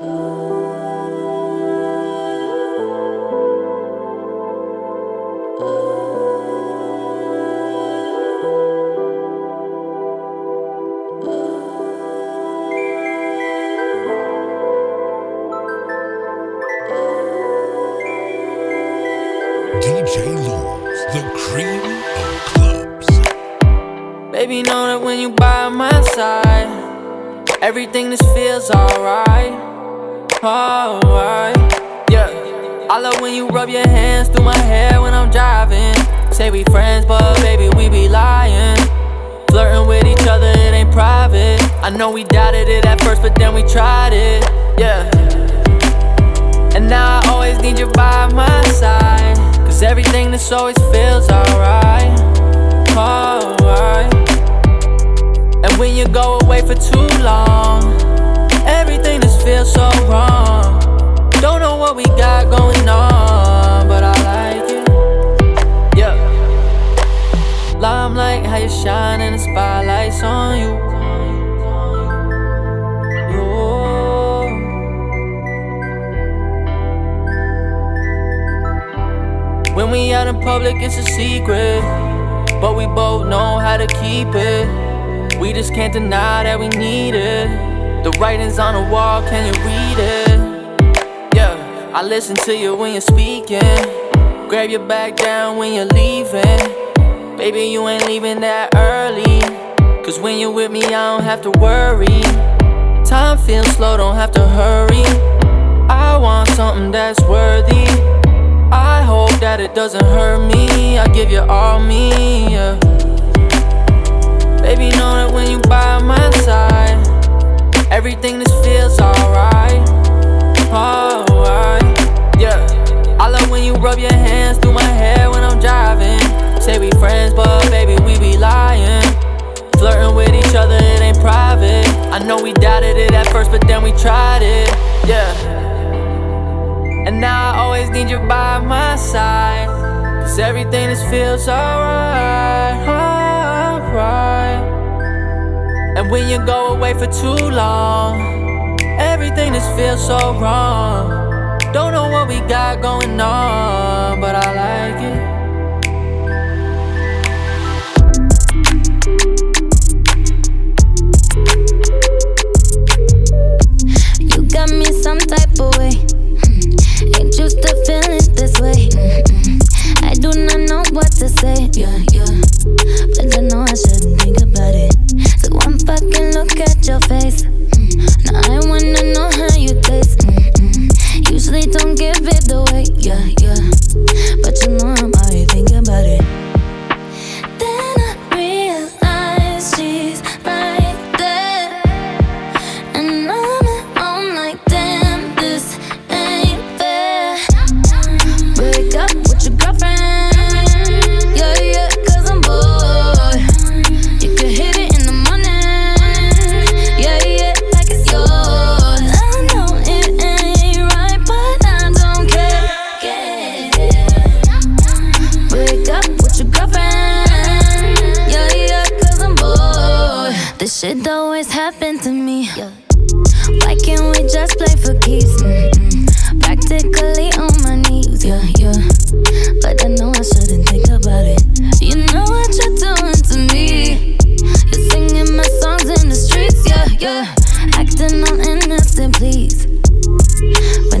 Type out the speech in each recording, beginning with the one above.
DJ that it doesn't hurt me. I give you all me, yeah. Baby, know that when you by my side, everything just feels alright. Oh, alright, yeah. I love when you rub your hands through my hair when I'm driving. Say we friends, but baby, we be lying. Flirting with each other, it ain't private. I know we doubted it at first, but then we tried it, yeah. And now I always need you by my side. Cause everything just feels alright, alright. And when you go away for too long, everything just feels so wrong. Don't know what we got going on, but I like it. You got me some type of way. This way. Mm-mm. I do not know what to say. Yeah, yeah. But I know I shouldn't think about it. So one fucking look at your face. Mm. Now I wanna know how you taste. Mm-mm. Usually don't give it away. Yeah, yeah. But you know I'm Shit always happen to me. Why can't we just play for keeps? Mm-mm. Practically on my knees, yeah, yeah. But I know I shouldn't think about it. You know what you're doing to me. You're singing my songs in the streets, yeah, yeah. Acting on innocent, please. When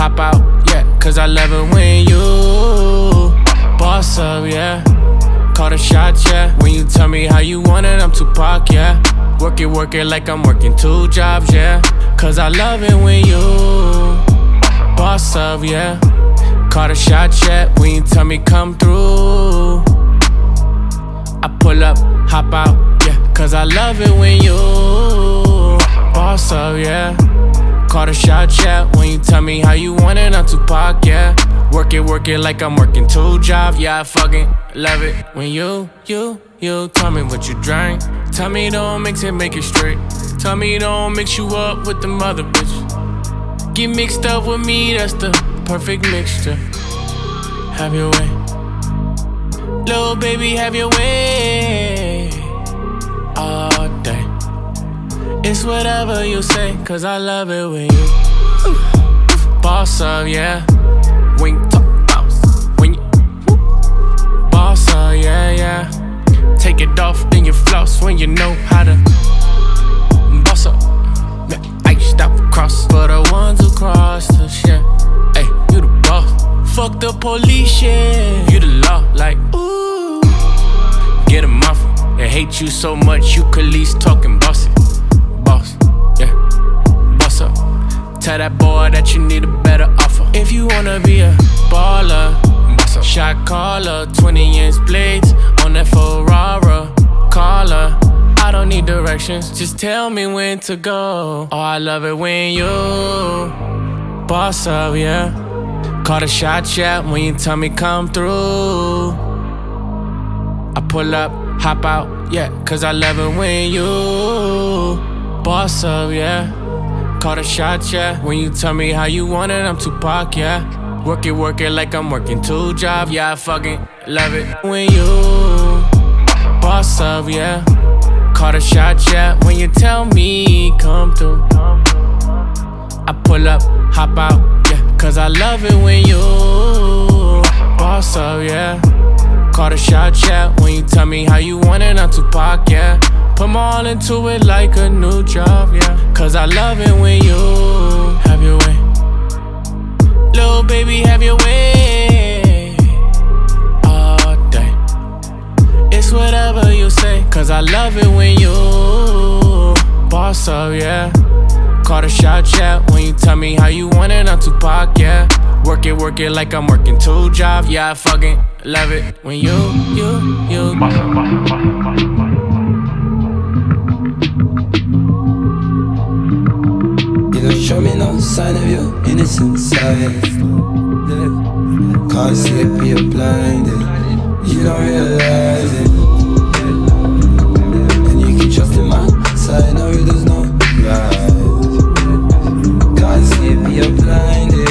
Hop out, yeah, cause I love it when you boss up, yeah. Call the shots, yeah. When you tell me how you want it, I'm Tupac, yeah. Work it, work it like I'm working two jobs, yeah. Cause I love it when you boss up, yeah. Call the shots, yeah. When you tell me come through, I pull up, hop out, yeah. Cause I love it when you boss up, yeah. Call the shot, yeah. When you tell me how you want it, I'm Tupac, yeah. Work it, work it like I'm working two jobs, yeah. I fucking love it. When you, you, you tell me what you drank. Tell me don't mix it, make it straight. Tell me don't mix you up with the mother bitch. Get mixed up with me, that's the perfect mixture. Have your way. Little baby, have your way. Oh, it's whatever you say, cause I love it when you boss up, yeah. When you talk boss, when you boss up, yeah, yeah. Take it off, then you floss when you know how to boss up. Iced out cross for the ones who cross the shit. Hey, you the boss. Fuck the police shit. You the law, like ooh. Get 'em off. They hate you so much, you could least talking bossy. Boss, yeah. Boss up. Tell that boy that you need a better offer. If you wanna be a baller, boss up. Shot caller, 20 inch blades on that Ferrari. Caller. I don't need directions, just tell me when to go. Oh, I love it when you boss up, yeah. Call the shot, yeah, when you tell me come through. I pull up, hop out, yeah, cause I love it when you boss up, yeah. Call the shot, yeah, when you tell me how you want it, I'm Tupac, yeah. Work it, work it like I'm working two jobs, yeah, I fucking love it when you boss up, yeah. Call the shot, yeah, when you tell me come through. I pull up, hop out, yeah, cause I love it when you boss up, yeah. Call the shot, yeah, when you tell me how you want it, I'm Tupac, yeah. Put my all into it like a new job, yeah. Cause I love it when you have your way. Little baby, have your way. All day. It's whatever you say, cause I love it when you boss up, yeah. Call the shot, yeah, when you tell me how you want it, I'm Tupac, yeah. Work it, work it like I'm working two jobs, yeah, I fucking love it when you, you, you. You show me no sign of your innocent side. Can't see it, you're blinded. You don't realize it. And you can trust in my side, no, there's no lies. Can't see it, you're blinded.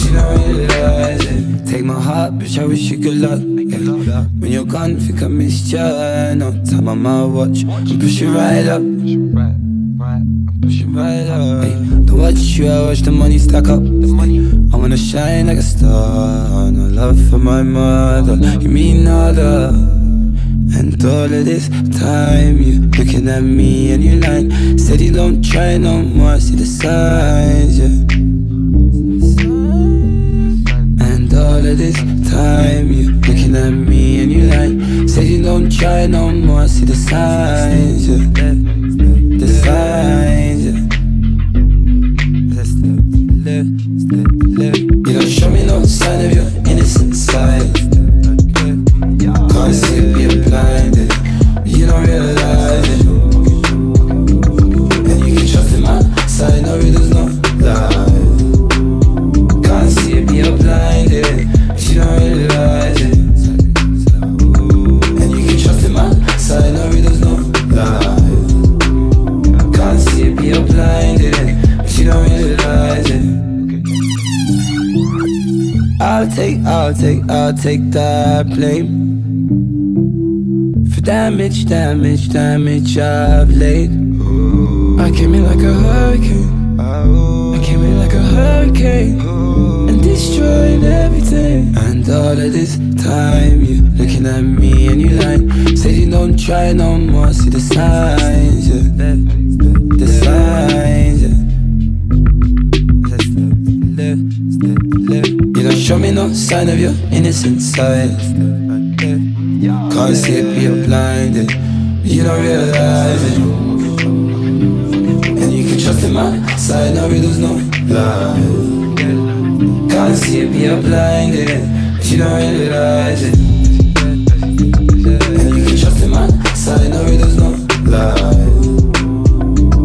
You don't realize it. Take my heart, bitch, I wish you good luck. Yeah. When you're gone, think I missed ya. No time on my watch, I'm pushing right up. Pushing right up. Watch you, I watch the money stack up. I wanna shine like a star. No love for my mother, you mean nada. And all of this time, you looking at me and you lying. Said you don't try no more, see the signs, yeah. And all of this time, you looking at me and you lying. Said you don't try no more, see the signs, yeah. The signs, I'll take that blame For damage, damage, damage I've laid. I came in like a hurricane. I came in like a hurricane And destroyed everything. And all of this time you looking at me and you lying Said you don't try no more, see the signs, yeah me no sign of your innocent side. Can't it, you're blinded. You don't realize it. And you can trust in my side, no, there's no lie. Can't it, you're blinded. You don't realize it. And you can trust in my side, no, there's no lie.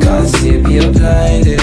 Can't it, you're blinded.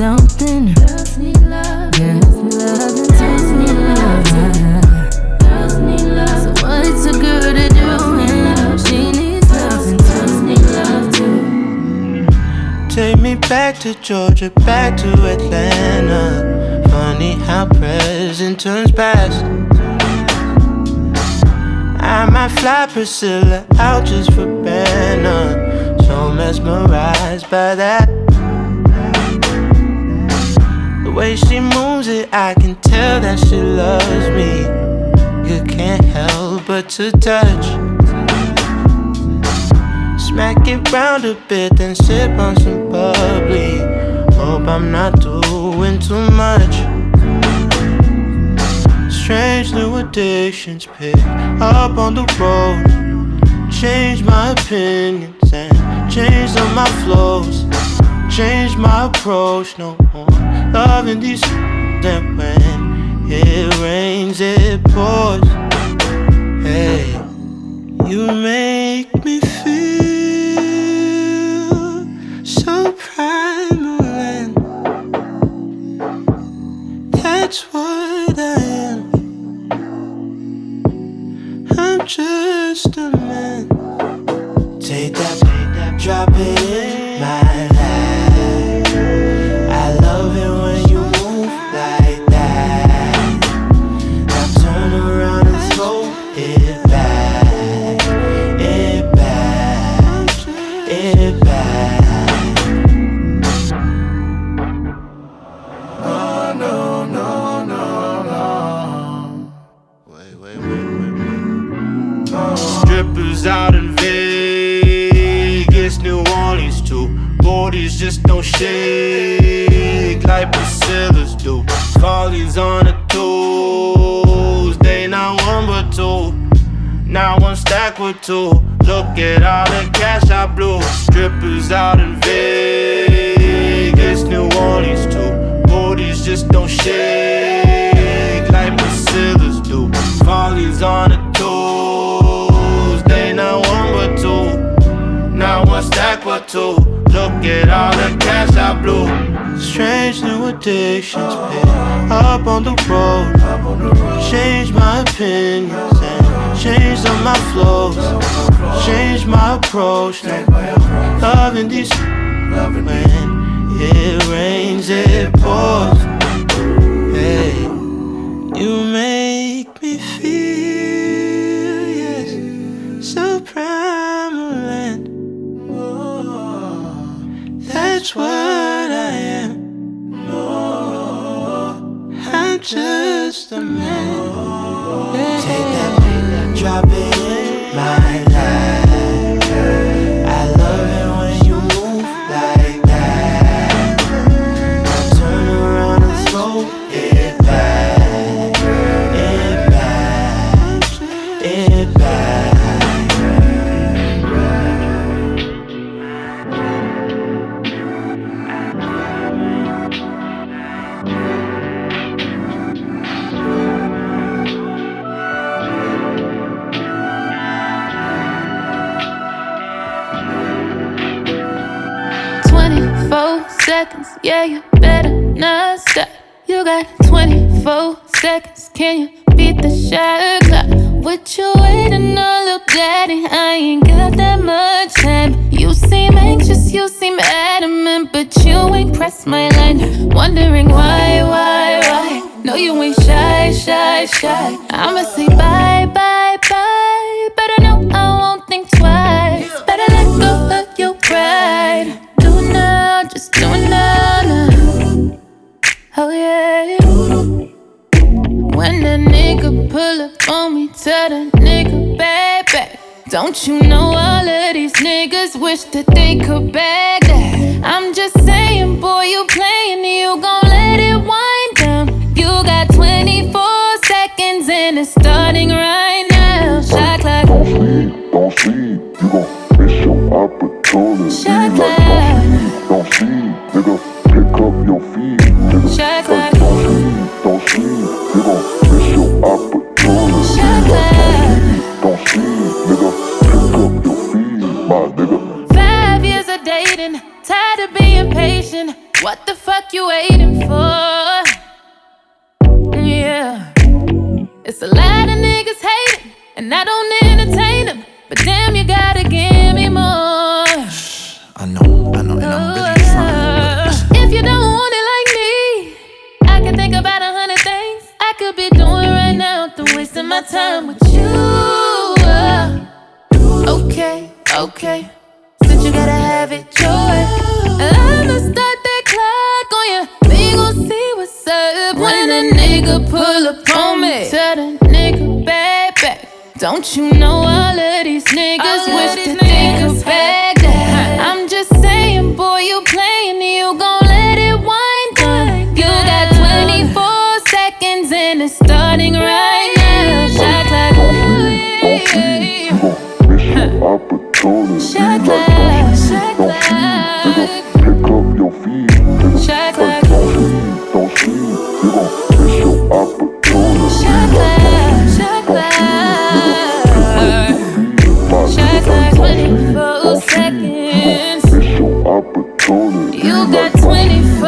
Something. Girls need love. Girls need love. Girls need love. Girls need love. So what it's a girl to do? And she needs love, and girls need love too. Take me back to Georgia, back to Atlanta. Funny how present turns past. I might fly Priscilla out just for Banner. So mesmerized by that. Way she moves it, I can tell that she loves me. You can't help but to touch. Smack it round a bit, then sip on some bubbly. Hope I'm not doing too much. Strange new addictions pick up on the road. Change my opinions and change on my flows. Change my approach, no more loving these. Then when it rains, it pours. Hey, you make me feel so primal and that's what I am. I'm just a man. Take that, take that, drop it just don't shake like Priscilla's do. Carly's on a Tuesday, not one but two. Now one stack with two. Look at all the cash I blew. Strippers out in Vegas, New Orleans too. Bodies just don't shake like Priscilla's do. Follies on a Tuesday, not one but two. Now one stack but two. Look at all the cash I blew. Strange new addictions, pick up on the road. Change my opinions and change on my flows. Change my approach. No loving these when it rains, it pours. Hey, you make that's what I am. I'm just a man. Take that, drop it in my life. Seconds, yeah, you better not stop. You got 24 seconds, can you beat the shot clock? What you waiting on, little daddy? I ain't got that much time. You seem anxious, you seem adamant, but you ain't pressed my line. Wondering why, why, why? No, you ain't shy, shy, shy. I'ma say bye, bye, bye. Better know I won't think twice. Better let go of your pride Oh yeah. When that nigga pull up on me, tell that nigga baby. Don't you know all of these niggas wish that they could bag that? I'm just saying, boy, you playing, you gon' let it wind down. You got 24 seconds and it's starting right now. Shot clock. Don't sleep, don't sleep, you gon' miss your opportunity. Shot clock don't sleep, nigga. Pick up your feet, nigga. Like, don't sleep, don't sleep, gon' miss your opportunity. Like, don't sleep, nigga. Pick up your feet, my nigga. Five years of dating, tired of being patient. What the fuck you waiting for? Yeah, it's a lot of niggas hating, and I don't entertain them. But damn, you me more. I know, I and I'm really oh, trying. Oh. If you don't want it like me, I can think about a hundred things I could be doing right now. Than wasting my time with you. Oh. Okay, okay. Since you gotta have it your way, I'ma start that clock on you. We gon' see what's up when a nigga pull up on me. Tell the nigga back back. Don't you know all of these niggas wish that they could bag Opportunity. Shot clock. Shot clock. Pick up your feet. Shot clock. Don't sleep, don't sleep. You gon' miss your opportunity. Shot clock. Shot clock. Shot clock 24 seconds. You got 24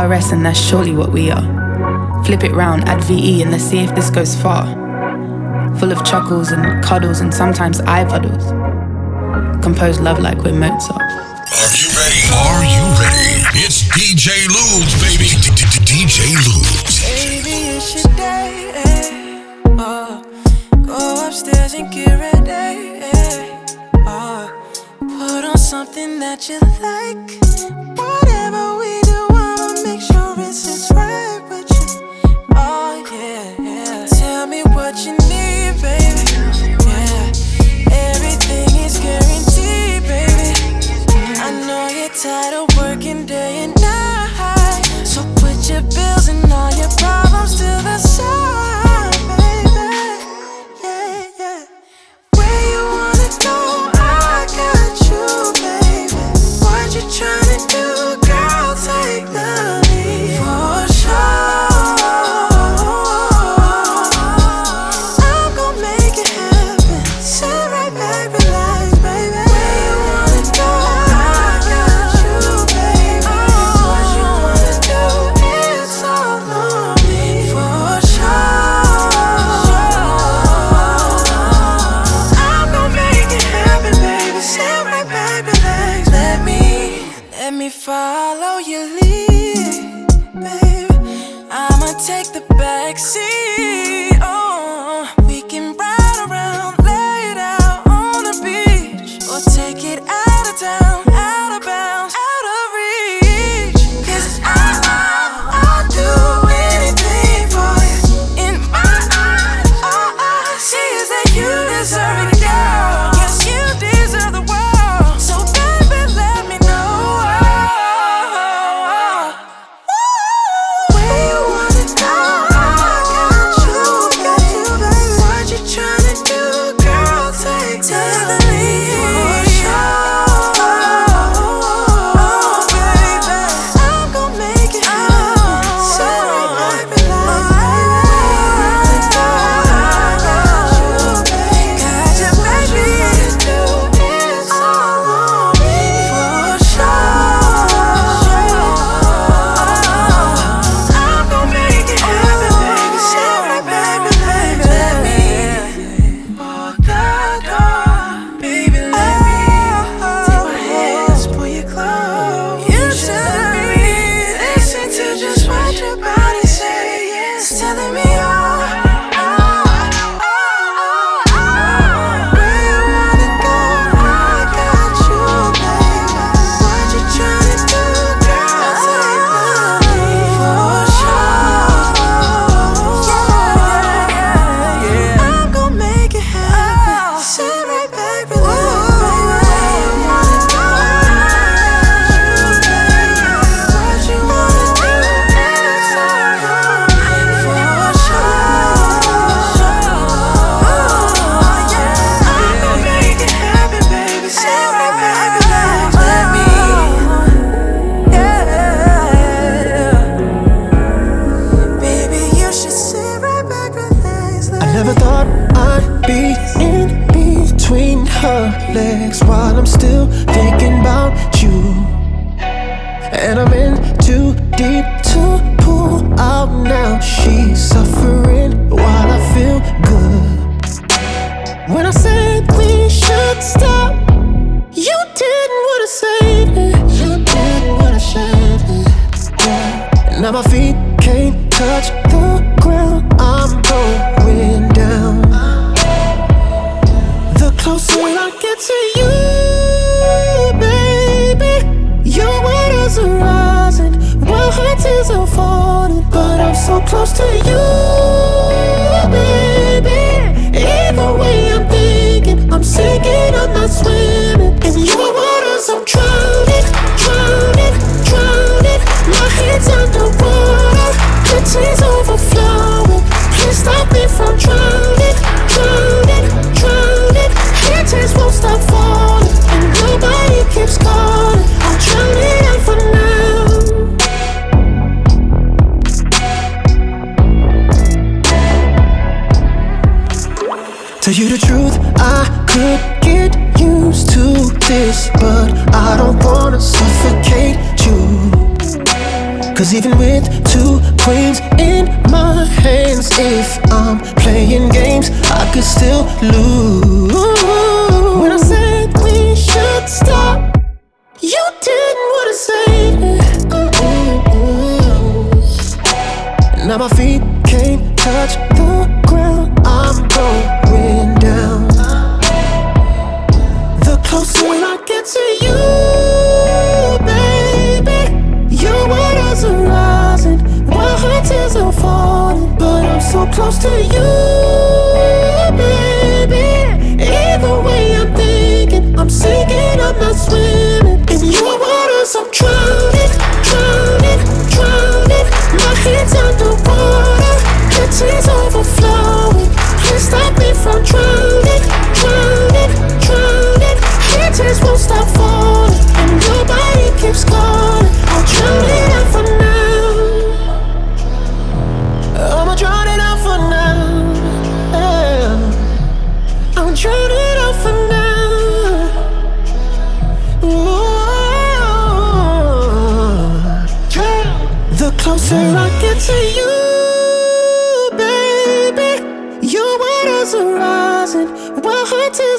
Add RS and that's surely what we are. Flip it round, add VE and let's see if this goes far. Full of chuckles and cuddles and sometimes eye puddles. Compose love like we're Mozart. Are you ready? Are you ready? It's DJ Lubes, baby. DJ Lubes.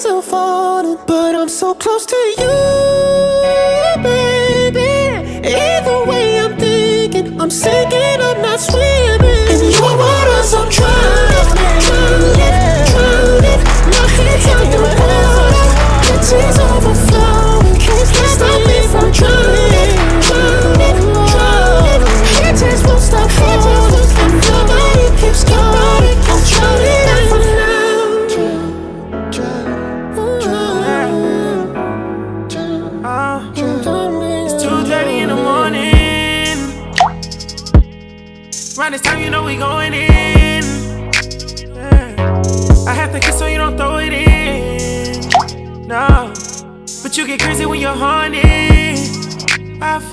myself on but I'm so close to you.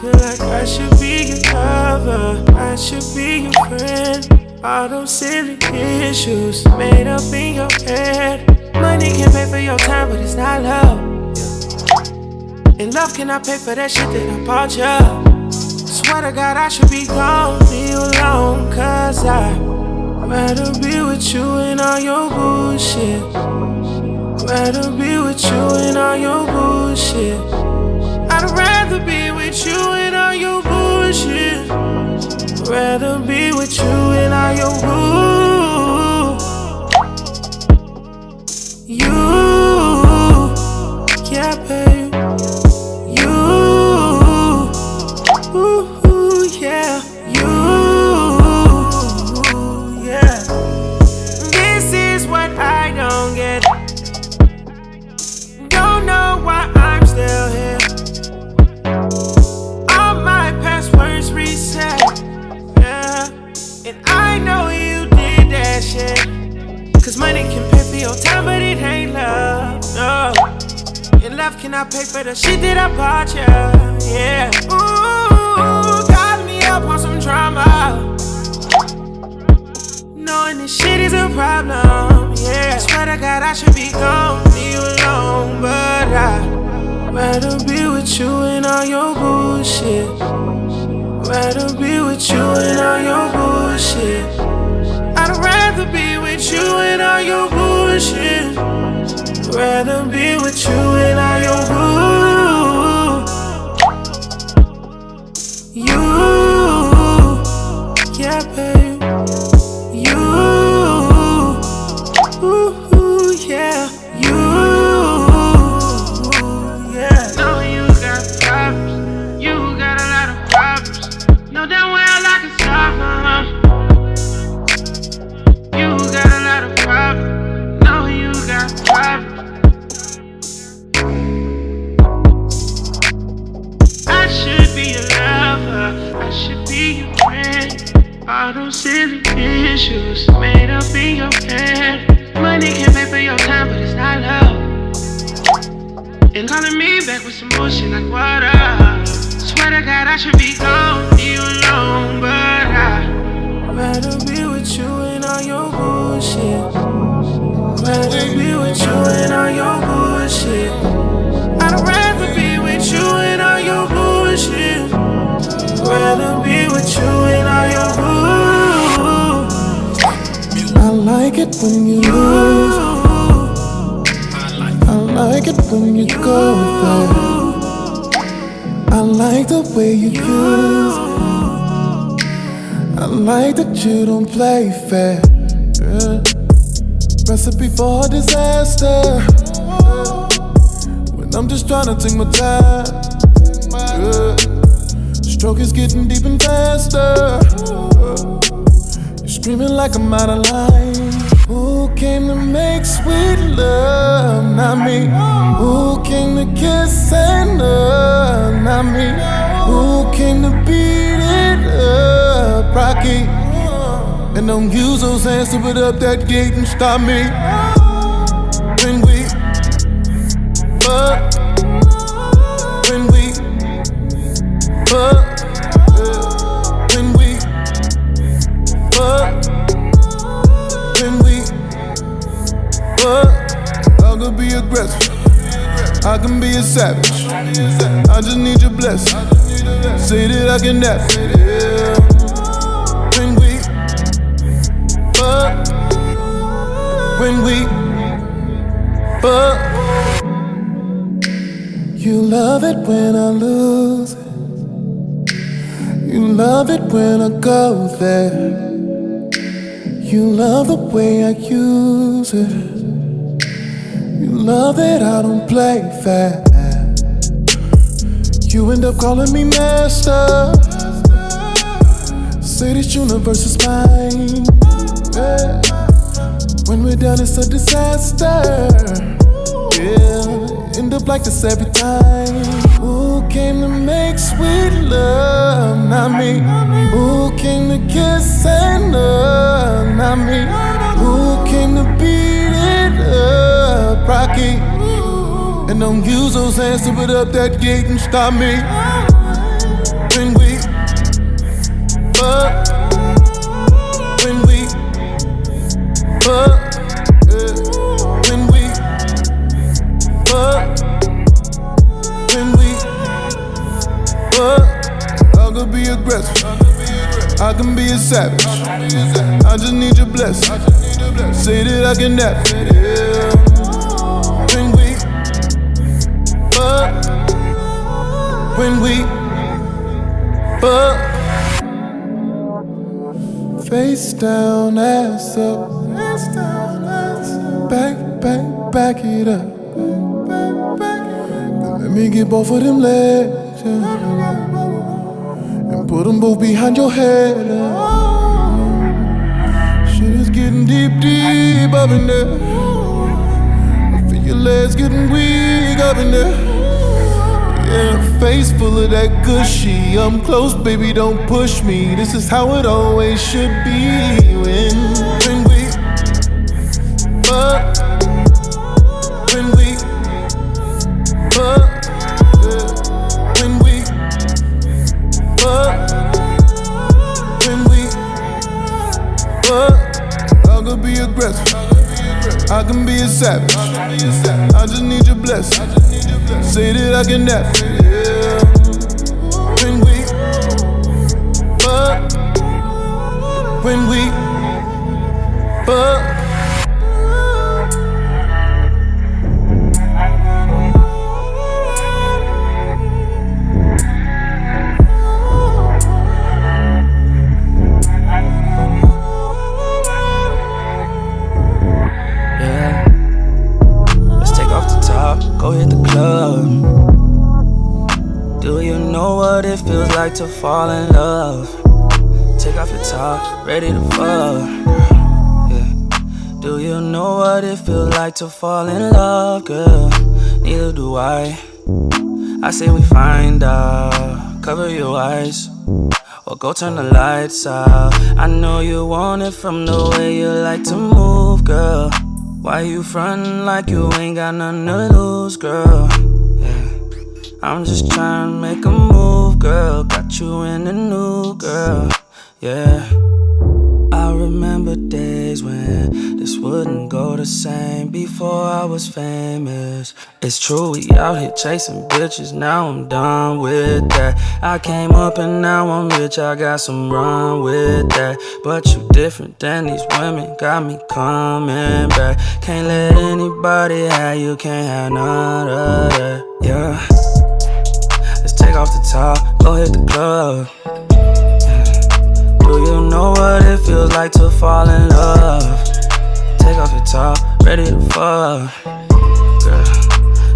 feel like I should be your lover, I should be your friend. All those silly issues made up in your head. Money can pay for your time, but it's not love. And love cannot pay for that shit that I bought you. Swear to God, I should be gone, leave you alone, cause I rather be with you and all your bullshit. Rather be with you and all your bullshit. I'd rather be with you and all your bullshit. Rather be with you and all your rules. love, can I pay for the shit that I bought you? Yeah. Ooh, got me up on some drama. Knowing this shit is a problem. Yeah. Swear to God, I should be gone, be alone, but I rather be with you and all your bullshit. Rather be with you and all your bullshit. I'd rather be with you and all your bullshit. Rather be with you and I your bull. Back with some bullshit like water. Swear to God, I should be gone, you alone, but I rather be with you and all your bullshit. Rather be with you and all your bullshit. I'd rather be with you and all your bullshit. Rather be with you and all your bull. I like it when you it when you go there. I like the way you use. I like that you don't play fair. Yeah. Recipe for disaster. When I'm just trying to take my time. Yeah. Stroke is getting deep and faster. You're screaming like I'm out of line. Who came to make sweet love? Not me. Who came to kiss and love? Not me. Who came to beat it up? Rocky. And don't use those hands to put up that gate and stop me. When we fuck. When we fuck. I can be a savage. I just need your blessing. Say that I can it. When we fuck. When we fuck. You love it when I lose it. You love it when I go there. You love the way I use it. Love that I don't play fair. You end up calling me master. Say this universe is mine. Yeah. When we're done, it's a disaster. Yeah, end up like this every time. Who came to make sweet love? Not me. Who came to kiss and love? Not me. Who came to beat it up? Rocky. And don't use those hands to put up that gate and stop me. When we fuck. When we fuck. When we fuck. When we fuck. I could be aggressive. I can be a savage. I just need your blessing. Say that I can have When we fuck. Face down, ass up. Back, back, back it up. Let me get both of them legs. yeah. And put them both behind your head. yeah. Shit is getting deep, deep up in there. I feel your legs getting weak up in there. Yeah, face full of that gushy. I'm close, baby, don't push me. This is how it always should be. When, we fuck, when we fuck, when we fuck, when we fuck, I could be aggressive. I can be a savage. I just need your blessing. Say that I can never. When we fuck, when we fuck. What it feels like to fall in love? Take off your top, ready to fuck. Yeah. Do you know what it feels like to fall in love, girl? Neither do I. I say we find out, cover your eyes. Or go turn the lights out. I know you want it from the way you like to move, girl. Why you frontin' like you ain't got nothing to lose, girl? Yeah. I'm just trying to make a move, girl. Got you in the new, girl. Yeah. I remember days when this wouldn't go the same before I was famous. It's true, we out here chasing bitches. Now I'm done with that. I came up and now I'm rich. I got some run with that. But you different than these women. Got me coming back. Can't let anybody have you, can't have none of that. Yeah. Take off the top, go hit the club. Do you know what it feels like to fall in love? Take off your top, ready to fuck.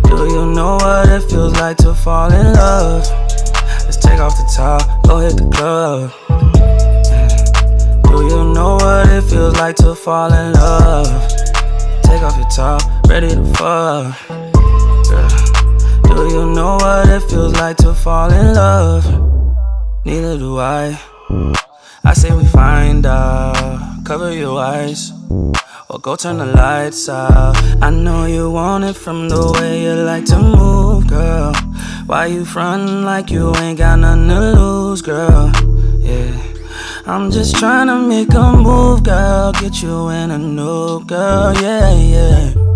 Girl, do you know what it feels like to fall in love? Let's take off the top, go hit the club. Do you know what it feels like to fall in love? Take off your top, ready to fuck. Do you know what it feels like to fall in love? Neither do I. I say we find out, cover your eyes, or go turn the lights out. I know you want it from the way you like to move, girl. Why you frontin' like you ain't got nothing to lose, girl? Yeah. I'm just trying to make a move, girl. Get you in a new girl, yeah, yeah.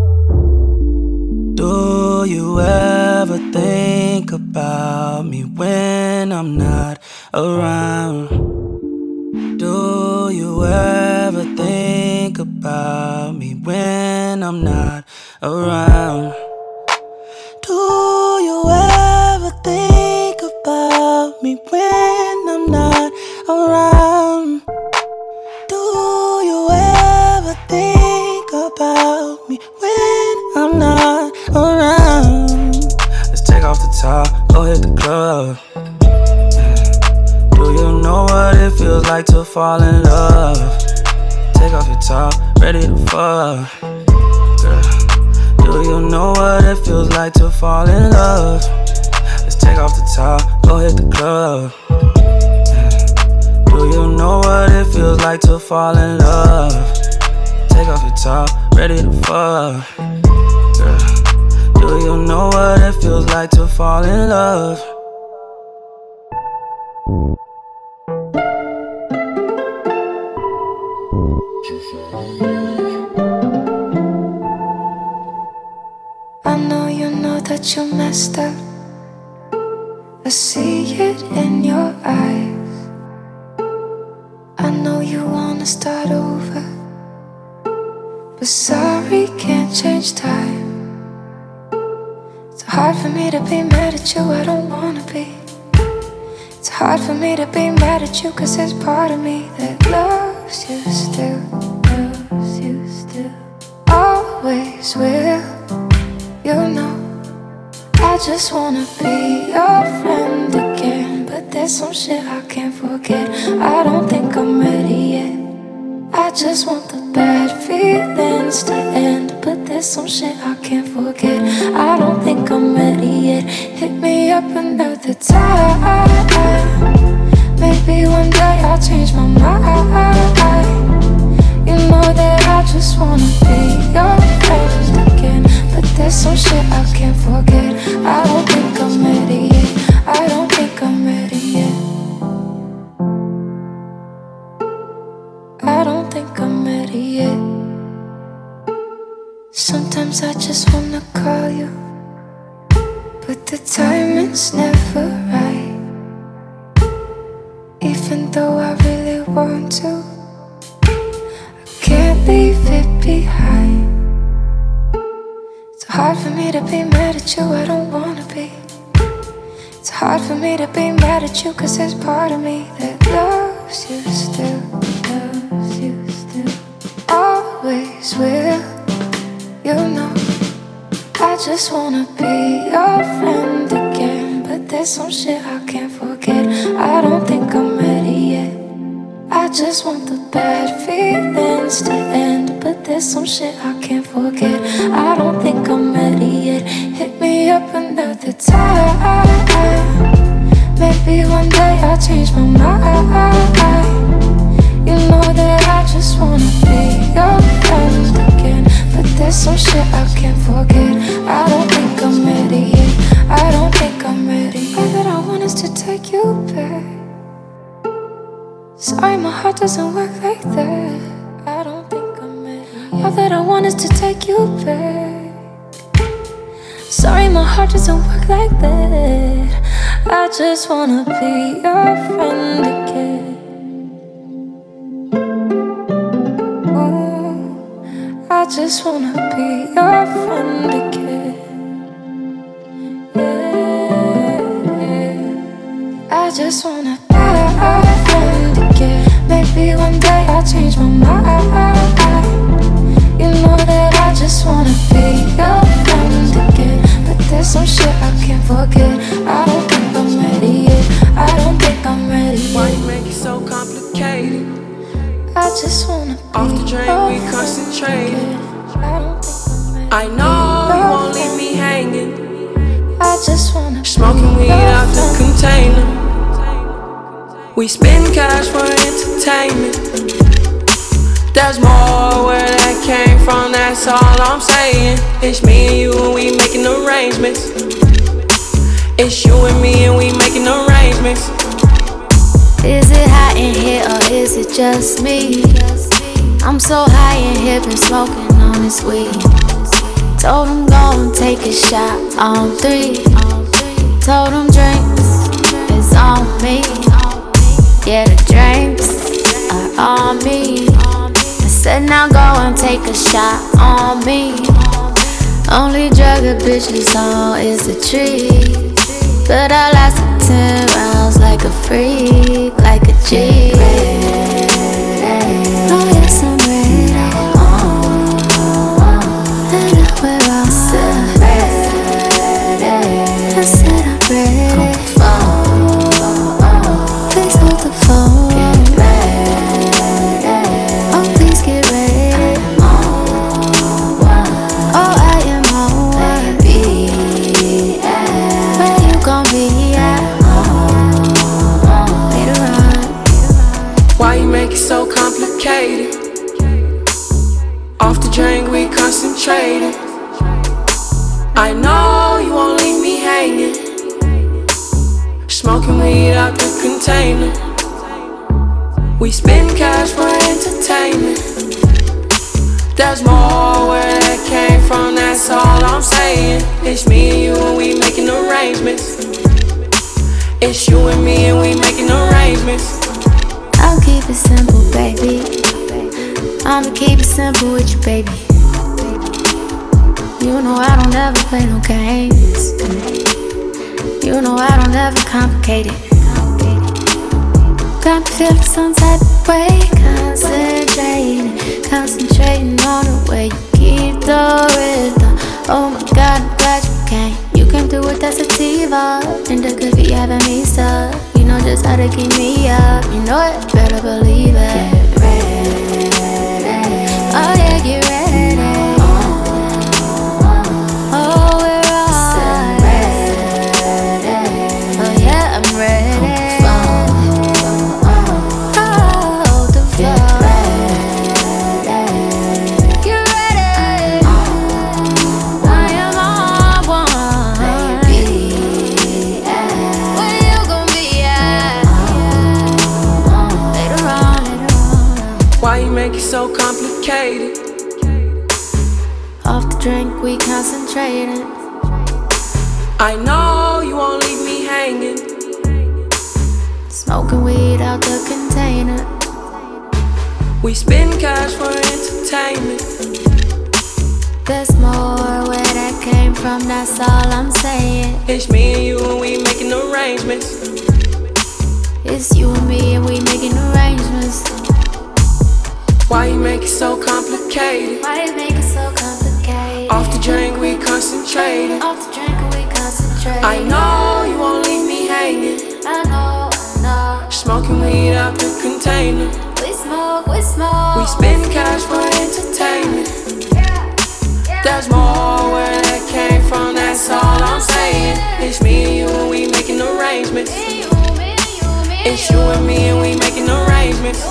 Do you ever think about me when I'm not around? Do you ever think about me when I'm not around? Do you ever think about me when I'm not around? Top, go hit the club. Do you know what it feels like to fall in love? Take off your top, ready to fuck. Girl, do you know what it feels like to fall in love? Let's take off the top, go hit the club. Do you know what it feels like to fall in love? Take off your top, ready to fuck. Do you know what it feels like to fall in love? I know you know that you messed up. I see it in your eyes. I know you wanna start over. But sorry, can't change time. It's hard for me to be mad at you, I don't wanna be. It's hard for me to be mad at you, cause there's part of me that loves you still. Loves you still. Always will. You know, I just wanna be your friend again. But there's some shit I can't forget. I don't think I'm ready yet. I just want the bad feelings to end. But there's some shit I can't forget. I don't think I'm ready yet. Hit me up another time. Maybe one day I'll change my mind. You know that I just wanna be your friend again. But there's some shit I can't forget. I don't think I'm ready yet. I don't think I'm ready Sometimes I just wanna call you, but the timing's never right. Even though I really want to, I can't leave it behind. It's hard for me to be mad at you, I don't wanna be. It's hard for me to be mad at you, cause there's part of me that loves you still, loves you still, always will. You know, I just wanna be your friend again. But there's some shit I can't forget. I don't think I'm ready yet. I just want the bad feelings to end. But there's some shit I can't forget. I don't think I'm ready yet. Hit me up another time. Maybe one day I'll change my mind. You know that I just wanna be your friend again. But there's some shit I can't forget. I don't think I'm ready yet. I don't think I'm ready. All that I want is to take you back. Sorry, my heart doesn't work like that. I don't think I'm ready. All that I want is to take you back. Sorry, my heart doesn't work like that. I just wanna be your friend again. Just wanna be your friend again. Yeah. I just wanna be your friend again. Maybe one day I'll change my mind. You know that I just wanna be your friend again. But there's some shit I can't forget. I don't just wanna Off the drain, we concentrate. I know you won't leave me hanging. I just wanna Smoking weed out the container. We spend cash for entertainment. There's more where that came from, that's all I'm saying. It's me and you and we making arrangements. It's you and me and we making arrangements. Is it hot in here or is it just me? I'm so high in here, been smoking on this weed. Told him go and take a shot on three. Told him drinks is on me. Yeah, the drinks are on me. I said now go and take a shot on me. Only drug a bitch is on is the tree. But I lasted 10 rounds like a freak, like a G. weed out the container. We spend cash for entertainment. There's more where that came from, that's all I'm saying. It's me and you and we making arrangements. It's you and me and we making arrangements. I'll keep it simple, baby. I'ma keep it simple with you, baby. You know I don't ever play no games. You know I don't ever complicate it. Got me feeling some type of way, concentrating, concentrating on the way you keep the rhythm. Oh my God, I'm glad you came. You came through with that sativa, and it could be having me stuck. You know just how to keep me up. You know it, better believe it. Get ready. Oh yeah, get ready. Drink, we concentrating. I know you won't leave me hanging. Smoking weed out the container. We spend cash for entertainment. There's more where that came from, that's all I'm saying. It's me and you, and we making arrangements. It's you and me, and we making arrangements. Why you make it so complicated? Why you make it so concentrating. Off the drink, we concentrating. I know you won't leave me hanging. I know, I know. Smoking weed out the container. We smoke, we smoke. We spend cash for entertainment. There's more where that came from, that's all I'm saying. It's me and you, and we making arrangements. It's you and me, and we making arrangements.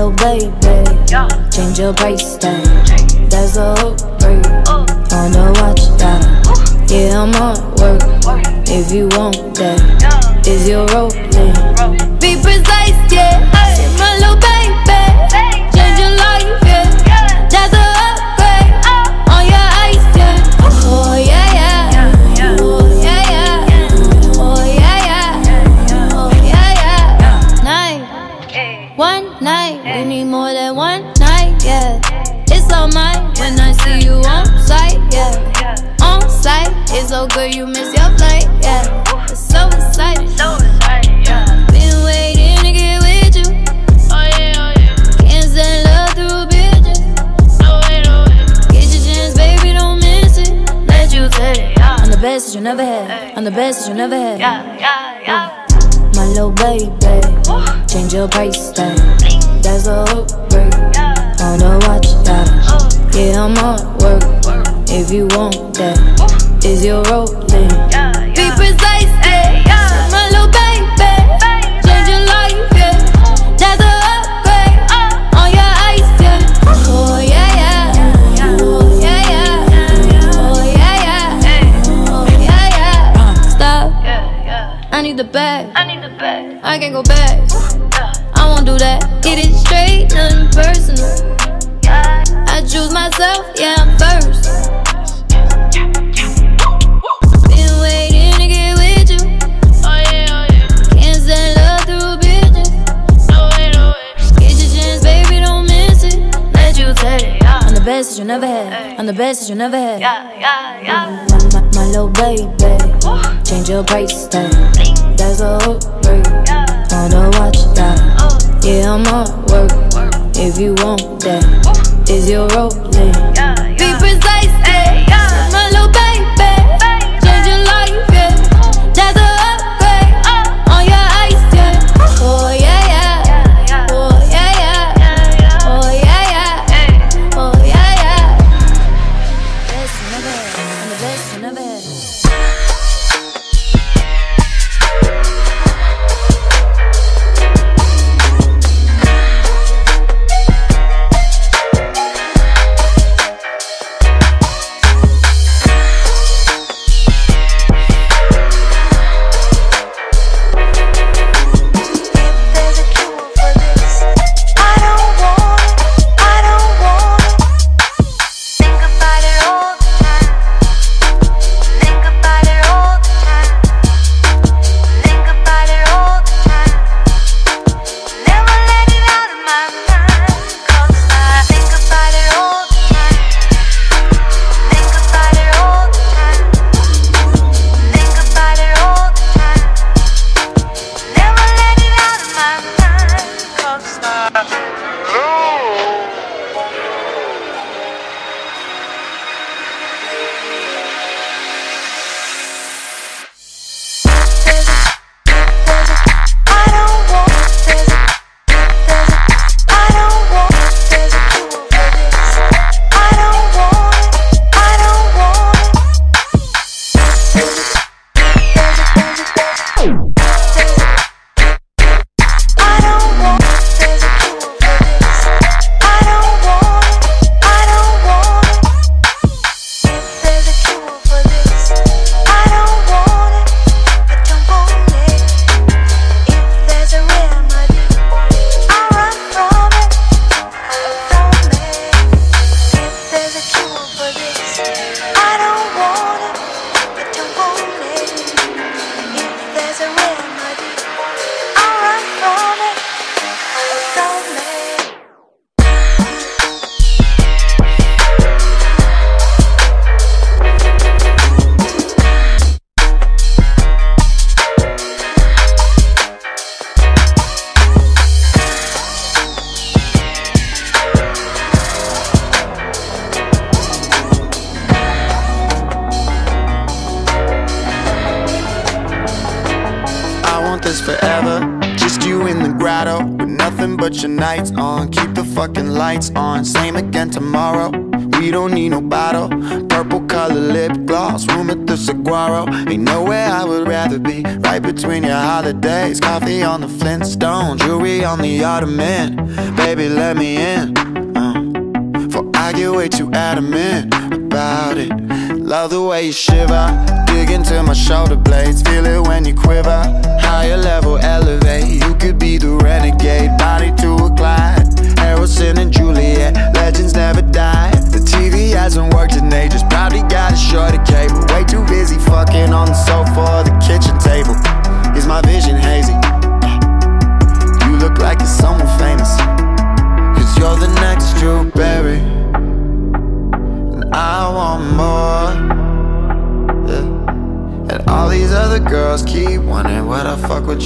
Little baby, change your price tag. That's a upgrade. On the watch that. Yeah, I'm on work. If you want that, is your role? Be precise, yeah. So good you miss your flight, yeah. It's so exciting. So exciting, yeah. Been waiting to get with you. Oh yeah, oh yeah. Can't send love through bitches. Oh, oh, get your chance, baby, don't miss it. Let you take it. I'm the best that you never had. I'm the best that you never had. Yeah, yeah, yeah. My little baby, change your price tag. That's a upgrade. On the watch that. Oh. Yeah, I'm on work. If you want that, is your rolling? Be precise, yeah. My little baby, change your life, yeah. That's a upgrade. On your ice, yeah. Oh yeah, yeah. Oh yeah, yeah. Oh yeah, yeah. Oh yeah, yeah. Uh. Stop. I need the bag. I need the bag. I can't go back. Best that you never had. I'm the best that you never had. My, my, my little baby, change your price tag. That's a. On the watch that. Yeah, I'm on work. If you want that, is your rolling?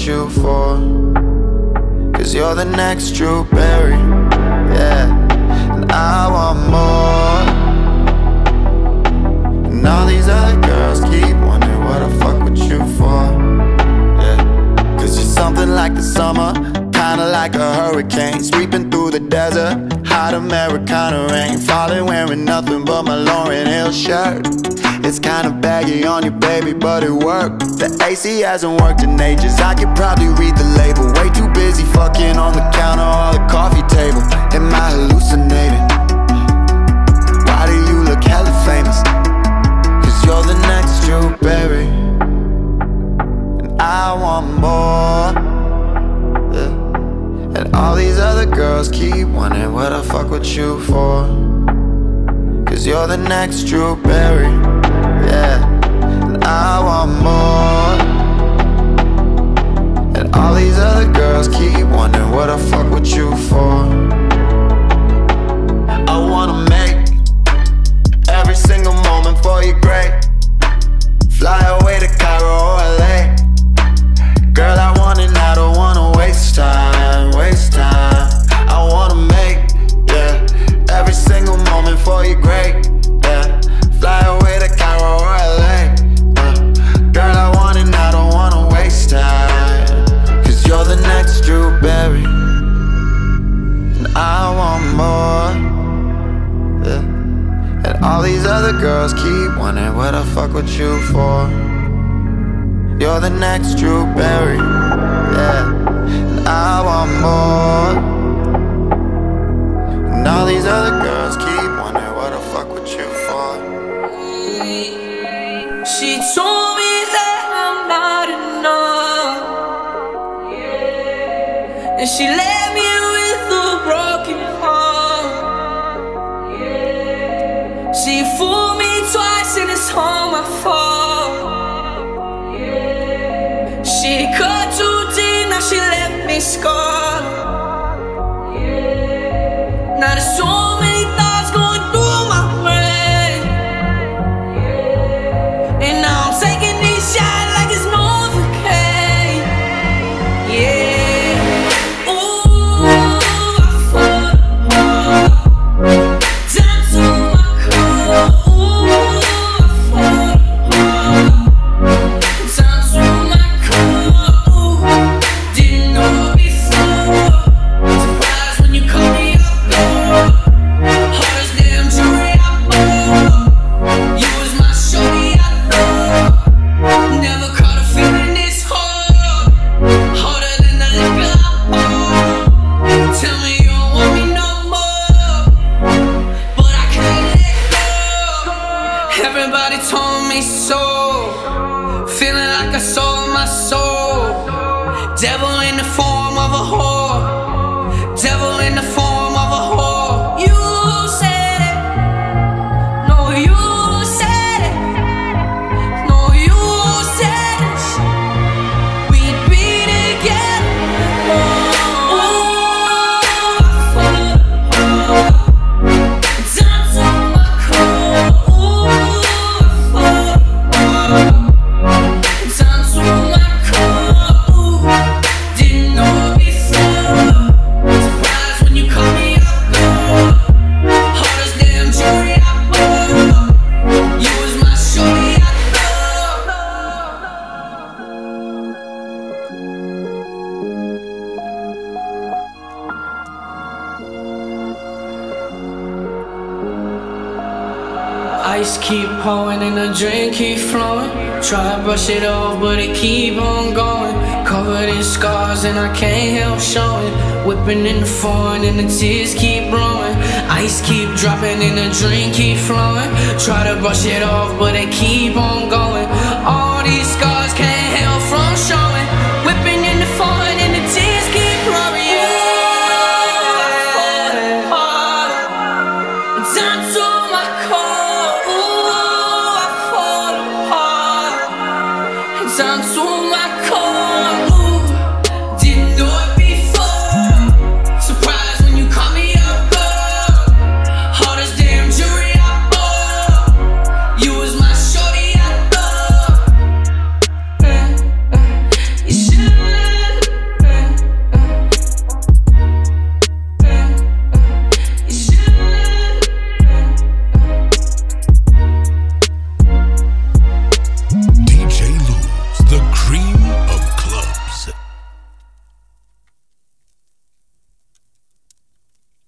You for. Cause you're the next Drew Berry Yeah. And I want more. And all these other girls keep wondering what I fuck with you for. Yeah. Cause you're something like the summer. Kinda like a hurricane sweeping through the desert. Hot Americana rain, falling wearing nothing but my Lauryn Hill shirt. It's kinda baggy on you, baby, but it worked. The AC hasn't worked in ages. I could probably read the label. Way too busy fucking on the counter or the coffee table. Am I hallucinating? Why do you look hella famous? Cause you're the next Drew Barry. And I want more. And all these other girls keep wondering what I fuck with you for. Cause you're the next Drew Barry. Yeah. And I want more. Other girls keep wondering what I fuck with you for. I wanna make every single moment for you great. Girls keep wondering what I fuck with you for. You're the next Drew Barry. Yeah. And I want more. And all these other girls keep wondering what I fuck with you for. She told me that I'm not enough. yeah. And she left twice and it's all my fault. She cut too deep, now she left me scarred. Now there's so brush it off, but it keep on going. Covered in scars and I can't help showing. Whipping in the foreign and the tears keep blowing. Ice keep dropping and the drink keep flowing. Try to brush it off, but it keep on going.